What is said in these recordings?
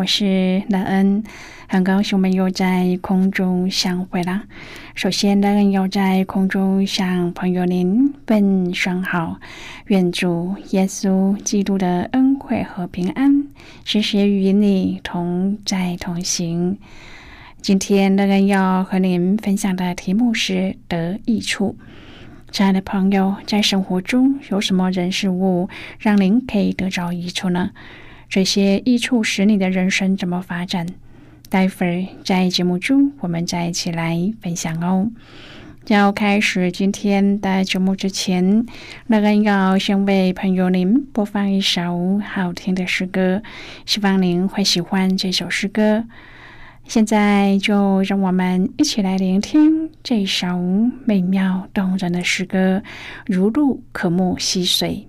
我是乐恩，很高兴我们又在空中相会啦。首先，乐恩要在空中向朋友您问声好，愿主耶稣基督的恩惠和平安时时与你同在同行。今天，乐恩要和您分享的题目是得益处。亲爱的朋友，在生活中有什么人事物让您可以得着益处呢？这些益处使你的人生怎么发展？待会儿在节目中，我们再一起来分享哦。要开始今天的节目之前，那个要先为朋友您播放一首好听的诗歌，希望您会喜欢这首诗歌。现在就让我们一起来聆听这首美妙动人的诗歌，如露可慕溪水。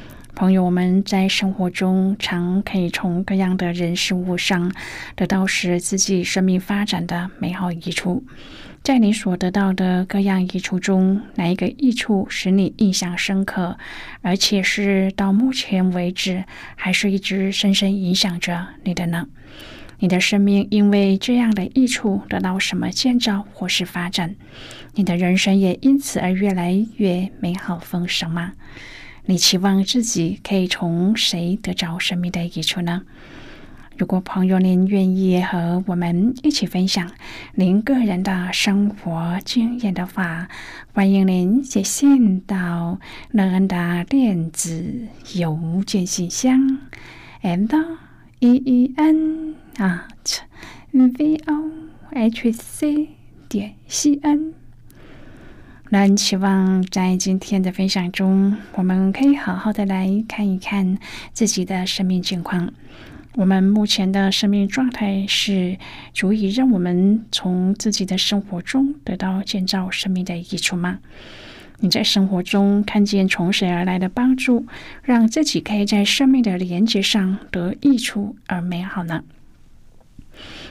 朋友，我们在生活中常可以从各样的人事物上得到使自己生命发展的美好益处。在你所得到的各样益处中，哪一个益处使你印象深刻，而且是到目前为止还是一直深深影响着你的呢？你的生命因为这样的益处得到什么建造或是发展？你的人生也因此而越来越美好丰盛吗？你期望自己可以从谁得着生命的益处呢？如果朋友您愿意和我们一起分享您个人的生活经验的话，欢迎您写信到乐恩的电子邮件信箱，and e e n at v o h c 点 c n。那期望在今天的分享中，我们可以好好的来看一看自己的生命境况。我们目前的生命状态是足以让我们从自己的生活中得到建造生命的益处吗？你在生活中看见从谁而来的帮助，让自己可以在生命的连接上得益处而美好呢？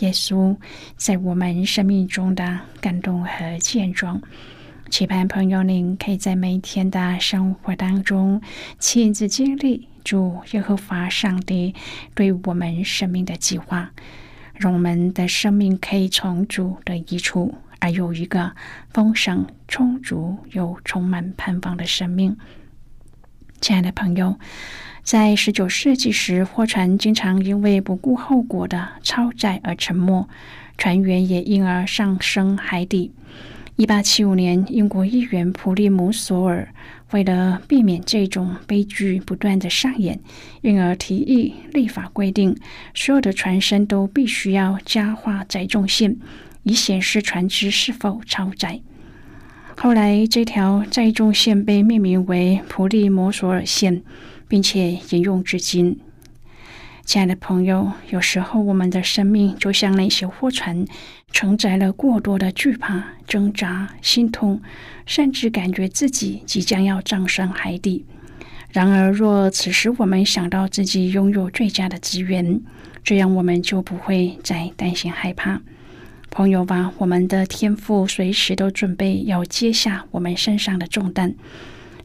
耶稣在我们生命中的感动和见证，期盼朋友您可以在每天的生活当中亲自经历主耶和华上帝对我们生命的计划，让我们的生命可以从主的一处而有一个丰盛、充足又充满盼望的生命。亲爱的朋友。在十九世纪时，货船经常因为不顾后果的超载而沉没，船员也因而丧生海底。一八七五年，英国议员普利姆索尔为了避免这种悲剧不断的上演，因而提议立法规定，所有的船身都必须要加画载重线，以显示船只是否超载。后来，这条载重线被命名为普利摩索尔线。并且沿用至今，亲爱的朋友，有时候我们的生命就像那些货船，承载了过多的惧怕、挣扎、心痛，甚至感觉自己即将要葬身海底。然而，若此时我们想到自己拥有最佳的资源，这样我们就不会再担心害怕。朋友吧，我们的天赋随时都准备要接下我们身上的重担。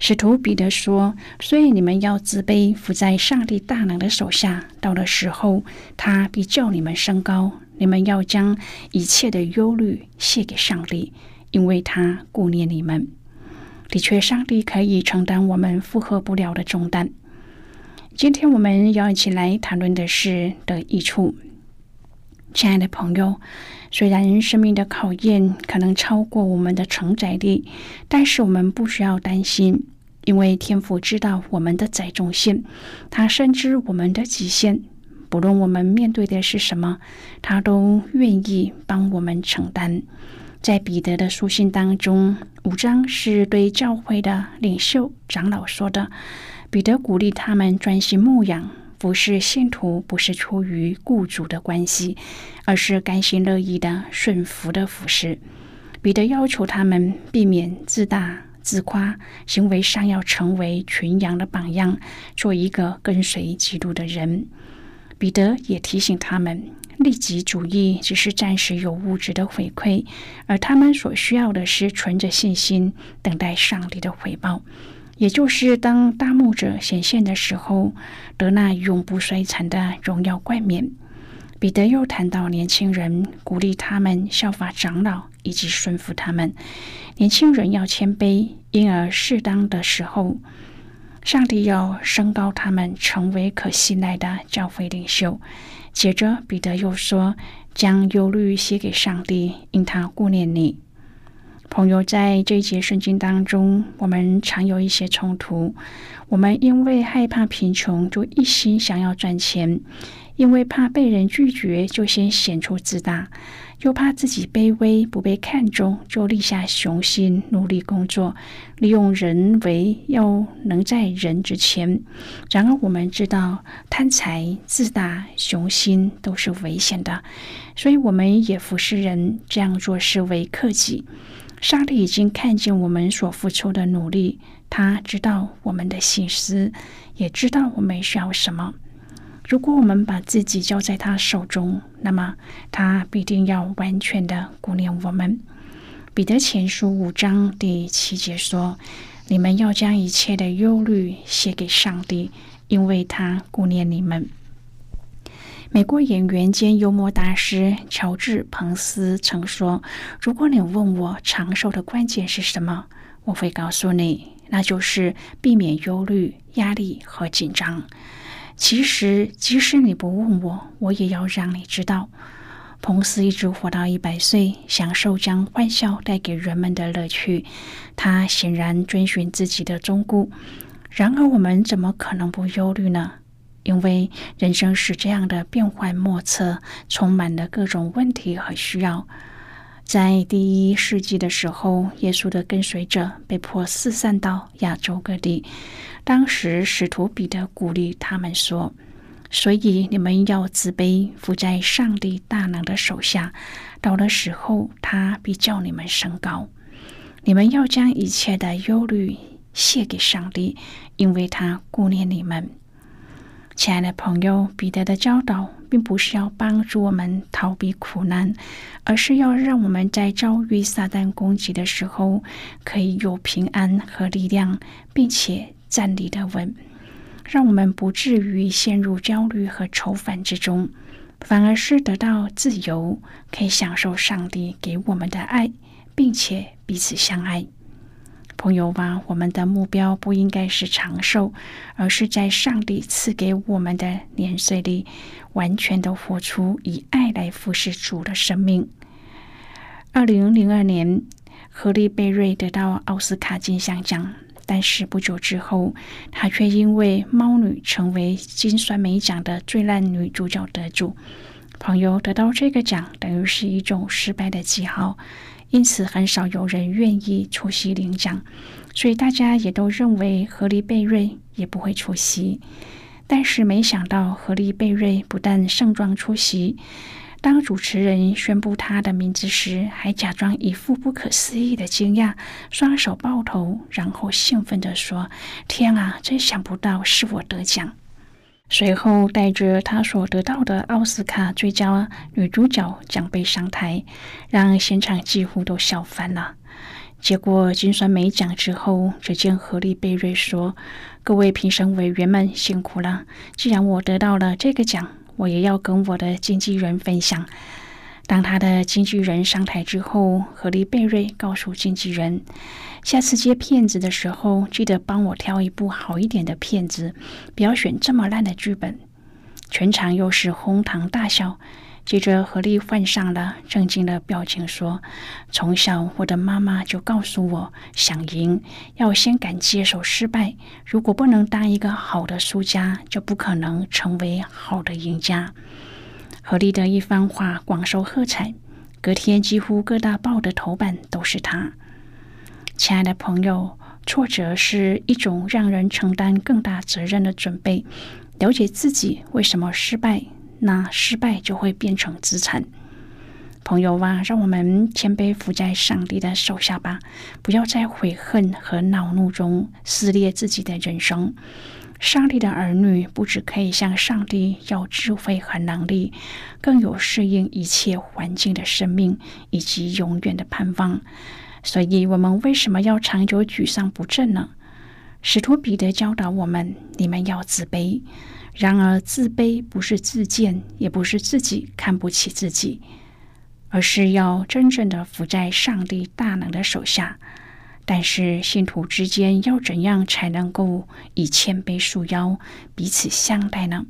使徒彼得说：“所以你们要自卑，伏在上帝大能的手下。到了时候，他必叫你们升高。你们要将一切的忧虑卸给上帝，因为他顾念你们。的确，上帝可以承担我们负荷不了的重担。今天我们要一起来谈论的是的益处。亲爱的朋友。”虽然生命的考验可能超过我们的承载力，但是我们不需要担心，因为天父知道我们的载重线，他深知我们的极限。不论我们面对的是什么，他都愿意帮我们承担。在彼得的书信当中，五章是对教会的领袖长老说的，彼得鼓励他们专心牧养。服侍信徒不是出于雇主的关系，而是甘心乐意的顺服的服侍。彼得要求他们避免自大自夸，行为上要成为群羊的榜样，做一个跟随基督的人。彼得也提醒他们，利己主义只是暂时有物质的回馈，而他们所需要的是存着信心，等待上帝的回报。也就是当大牧者显现的时候，得那永不衰残的荣耀冠冕。彼得又谈到年轻人，鼓励他们效法长老，以及顺服他们。年轻人要谦卑，因而适当的时候，上帝要升高他们，成为可信赖的教会领袖。接着，彼得又说：“将忧虑写给上帝，因他顾念你。”朋友，在这一节圣经当中，我们常有一些冲突。我们因为害怕贫穷，就一心想要赚钱；因为怕被人拒绝，就先显出自大；又怕自己卑微不被看重，就立下雄心，努力工作，利用人为要能在人之前。然而，我们知道贪财、自大、雄心都是危险的，所以我们也服侍人，这样做是为克己。上帝已经看见我们所付出的努力，他知道我们的心思，也知道我们需要什么。如果我们把自己交在他手中，那么他必定要完全的顾念我们。彼得前书五章第七节说：“你们要将一切的忧虑写给上帝，因为他顾念你们。”美国演员兼幽默大师乔治·彭斯曾说：“如果你问我长寿的关键是什么，我会告诉你，那就是避免忧虑、压力和紧张。”其实，即使你不问我，我也要让你知道，彭斯一直活到一百岁，享受将欢笑带给人们的乐趣。他显然遵循自己的忠告。然而，我们怎么可能不忧虑呢？因为人生是这样的变幻莫测，充满了各种问题和需要。在第一世纪的时候，耶稣的跟随者被迫四散到亚洲各地。当时，使徒彼得鼓励他们说：“所以你们要自卑，伏在上帝大能的手下。到了时候，他必叫你们升高。你们要将一切的忧虑卸给上帝，因为他顾念你们。”亲爱的朋友，彼得的教导并不是要帮助我们逃避苦难，而是要让我们在遭遇撒旦攻击的时候，可以有平安和力量，并且站立的稳，让我们不至于陷入焦虑和愁烦之中，反而是得到自由，可以享受上帝给我们的爱，并且彼此相爱。朋友吧，我们的目标不应该是长寿，而是在上帝赐给我们的年岁里，完全的活出以爱来服侍主的生命。二零零二年，何利贝瑞得到奥斯卡金像奖，但是不久之后，她却因为《猫女》成为金酸梅奖的最烂女主角得主。朋友得到这个奖，等于是一种失败的记号。因此，很少有人愿意出席领奖，所以大家也都认为何利贝瑞也不会出席。但是，没想到何利贝瑞不但盛装出席，当主持人宣布他的名字时，还假装一副不可思议的惊讶，双手抱头，然后兴奋地说：“天啊，真想不到是我得奖！”随后，带着他所得到的奥斯卡最佳女主角奖杯上台，让现场几乎都笑翻了。结果金酸梅奖之后，只见何丽贝瑞说：“各位评审委员们辛苦了！既然我得到了这个奖，我也要跟我的经纪人分享。”当他的经纪人上台之后，何丽贝瑞告诉经纪人：“下次接片子的时候，记得帮我挑一部好一点的片子，不要选这么烂的剧本。”全场又是哄堂大笑。接着，何丽换上了正经的表情说：“从小我的妈妈就告诉我，想赢要先敢接受失败。如果不能当一个好的输家，就不可能成为好的赢家。”何利的一番话广受喝彩，隔天几乎各大报的头版都是他。亲爱的朋友，挫折是一种让人承担更大责任的准备。了解自己为什么失败，那失败就会变成资产。朋友啊，让我们谦卑伏在上帝的手下吧，不要在悔恨和恼怒中撕裂自己的人生。上帝的儿女不只可以向上帝要智慧和能力，更有适应一切环境的生命以及永远的盼望。所以，我们为什么要长久沮丧不振呢？使徒彼得教导我们：你们要自卑。然而，自卑不是自贱，也不是自己看不起自己，而是要真正的伏在上帝大能的手下。但是，信徒之间要怎样才能够以谦卑束腰，彼此相待呢？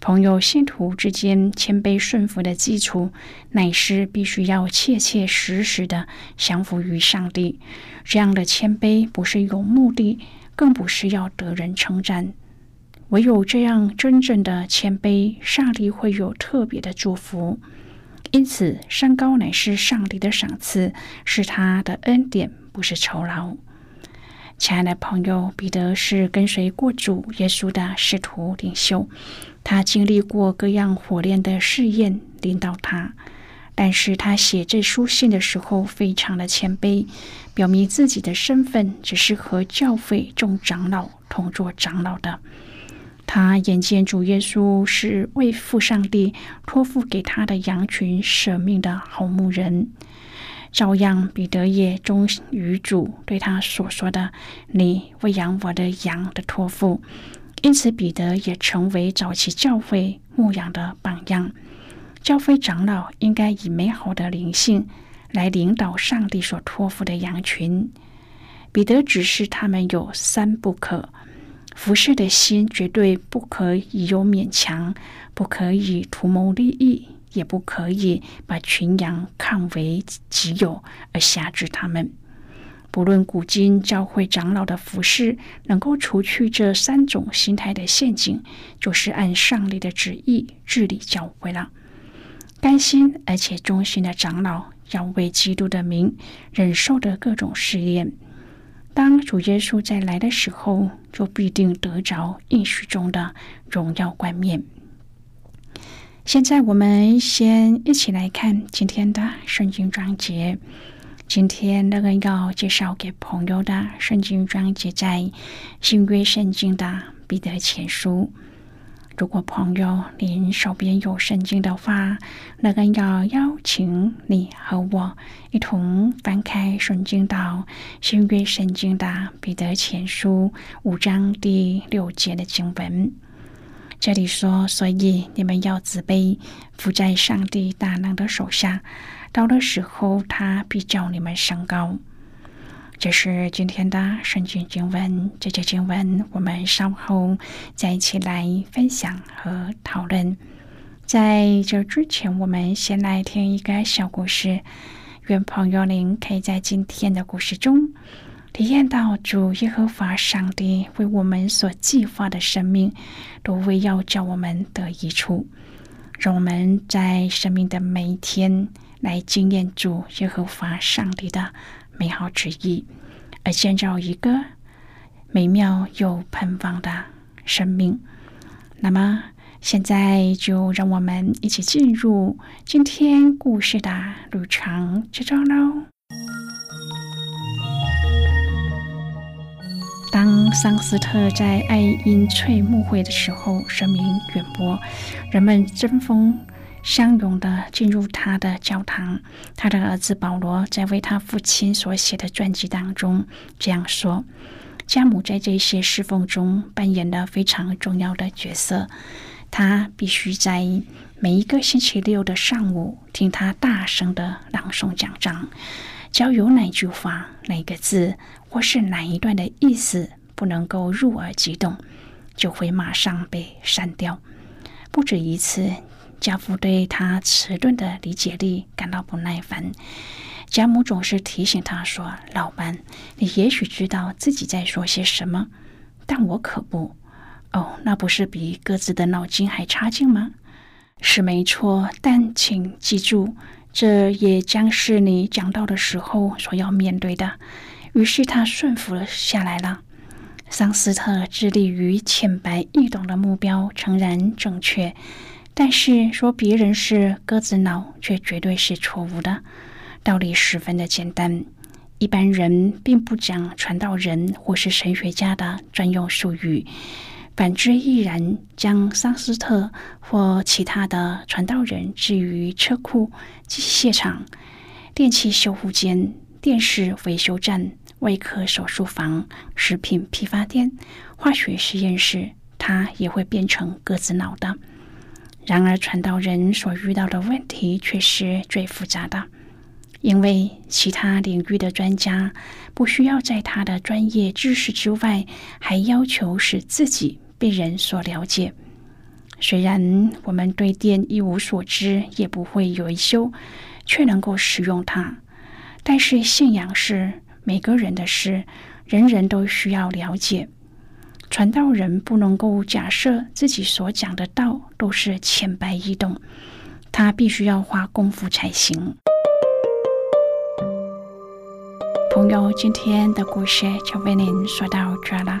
朋友，信徒之间谦卑顺服的基础，乃是必须要切切实实的降服于上帝。这样的谦卑不是有目的，更不是要得人称赞。唯有这样真正的谦卑，上帝会有特别的祝福。因此，山高乃是上帝的赏赐，是他的恩典，不是酬劳。亲爱的朋友，彼得是跟随过主耶稣的使徒领袖，他经历过各样火炼的试验，领导他。但是他写这书信的时候，非常的谦卑，表明自己的身份只是和教会众长老同做长老的。他眼见主耶稣是为父上帝托付给他的羊群舍命的好牧人。照样，彼得也忠于主对他所说的：“你喂养我的羊的托付。”因此，彼得也成为早期教会牧养的榜样。教会长老应该以美好的灵性来领导上帝所托付的羊群。彼得指示他们有三不可：服侍的心绝对不可以有勉强，不可以图谋利益。也不可以把群羊看为己有而辖制他们。不论古今教会长老的服饰能够除去这三种心态的陷阱，就是按上帝的旨意治理教会了。甘心而且忠心的长老，要为基督的名忍受的各种试验。当主耶稣再来的时候，就必定得着应许中的荣耀冠冕。现在我们先一起来看今天的圣经章节。今天那个要介绍给朋友的圣经章节在新约圣经的彼得前书。如果朋友您手边有圣经的话，那个要邀请你和我一同翻开圣经到新约圣经的彼得前书五章第六节的经文。这里说，所以你们要自卑，伏在上帝大能的手下，到了时候，他必叫你们升高。这是今天的圣经经文。这节经文我们稍后再一起来分享和讨论。在这之前，我们先来听一个小故事。愿朋友您可以在今天的故事中。体验到主耶和华上帝为我们所计划的生命，都为要叫我们得益处，让我们在生命的每一天来经验主耶和华上帝的美好旨意，而建造一个美妙又喷放的生命。那么，现在就让我们一起进入今天故事的旅程之中喽。当桑斯特在爱因翠牧会的时候，声名远播，人们争锋相拥地进入他的教堂。他的儿子保罗在为他父亲所写的传记当中这样说：“家母在这些侍奉中扮演了非常重要的角色。他必须在每一个星期六的上午听他大声的朗诵讲章。”只要有哪句话、哪个字，或是哪一段的意思不能够入耳即动，就会马上被删掉。不止一次，家父对他迟钝的理解力感到不耐烦。家母总是提醒他说：“老班，你也许知道自己在说些什么，但我可不。哦，那不是比各自的脑筋还差劲吗？是没错，但请记住。”这也将是你讲到的时候所要面对的。于是他顺服了下来了。桑斯特致力于浅白易懂的目标诚然正确，但是说别人是鸽子脑却绝对是错误的。道理十分的简单，一般人并不讲传道人或是神学家的专用术语。反之亦然，将桑斯特或其他的传道人置于车库、机械厂、电器修护间、电视维修站、外科手术房、食品批发店、化学实验室，他也会变成鸽子脑的。然而，传道人所遇到的问题却是最复杂的，因为其他领域的专家不需要在他的专业知识之外，还要求使自己。被人所了解。虽然我们对电一无所知，也不会维修，却能够使用它。但是信仰是每个人的事，人人都需要了解。传道人不能够假设自己所讲的道都是浅白易懂，他必须要花功夫才行。朋友，今天的故事就为您说到这了。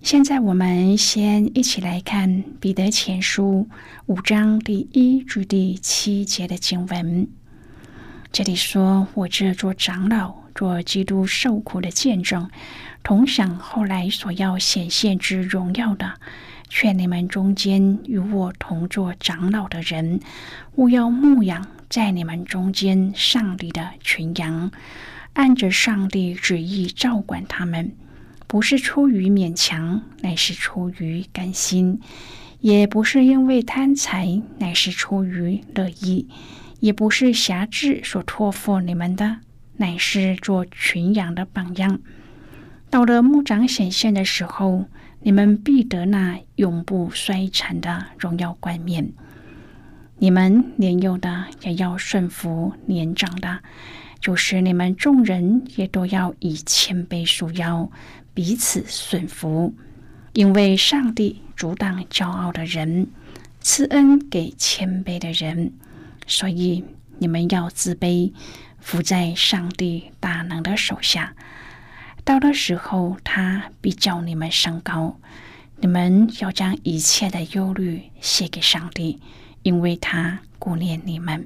现在，我们先一起来看《彼得前书》五章第一至第七节的经文。这里说：“我这做长老、做基督受苦的见证，同享后来所要显现之荣耀的，劝你们中间与我同做长老的人，勿要牧养在你们中间上帝的群羊，按着上帝旨意照管他们。”不是出于勉强，乃是出于甘心；也不是因为贪财，乃是出于乐意；也不是侠志所托付你们的，乃是做群羊的榜样。到了牧长显现的时候，你们必得那永不衰残的荣耀冠冕。你们年幼的也要顺服年长的，就是你们众人也都要以谦卑束腰。彼此顺服，因为上帝阻挡骄傲的人，赐恩给谦卑的人，所以你们要自卑，伏在上帝大能的手下。到的时候，他必叫你们升高。你们要将一切的忧虑卸给上帝，因为他顾念你们。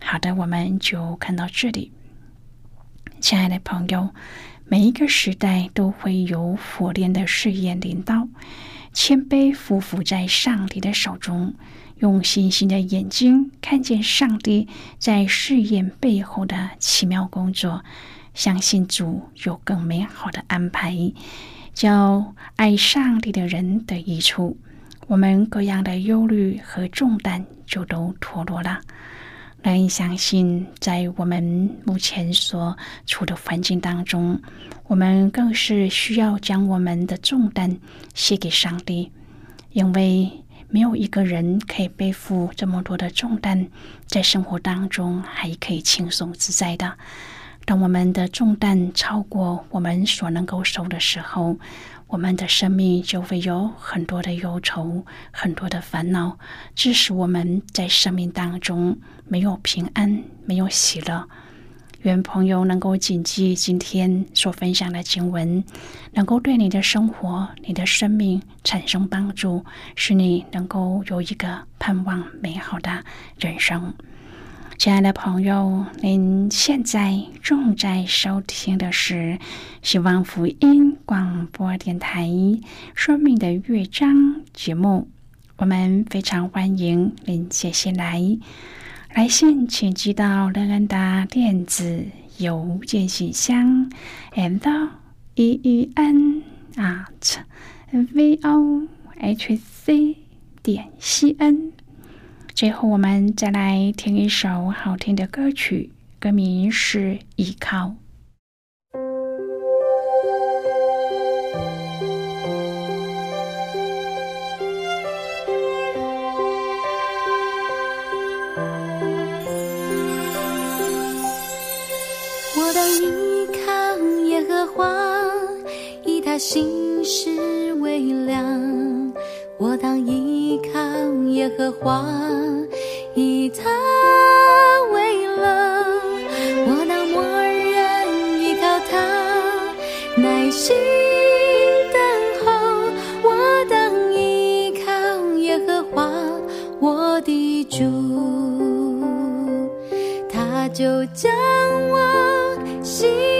好的，我们就看到这里，亲爱的朋友。每一个时代都会有火炼的试验领导，谦卑匍匐在上帝的手中，用信心的眼睛看见上帝在试验背后的奇妙工作，相信主有更美好的安排，叫爱上帝的人得益处，我们各样的忧虑和重担就都脱落了。难以相信，在我们目前所处的环境当中，我们更是需要将我们的重担卸给上帝，因为没有一个人可以背负这么多的重担，在生活当中还可以轻松自在的。当我们的重担超过我们所能够受的时候，我们的生命就会有很多的忧愁，很多的烦恼，致使我们在生命当中没有平安，没有喜乐。愿朋友能够谨记今天所分享的经文，能够对你的生活、你的生命产生帮助，使你能够有一个盼望美好的人生。亲爱的朋友，您现在正在收听的是希望福音广播电台《生命的乐章》节目。我们非常欢迎您写信来，来信请寄到乐安达电子邮件信箱，and e e n at v o h c 点 c n。最后，我们再来听一首好听的歌曲，歌名是《依靠》。我当依靠耶和华，以他心事为量。我当耶和华，以他为乐；我当默认依靠他，耐心等候。我当依靠耶和华，我的主，他就将我心。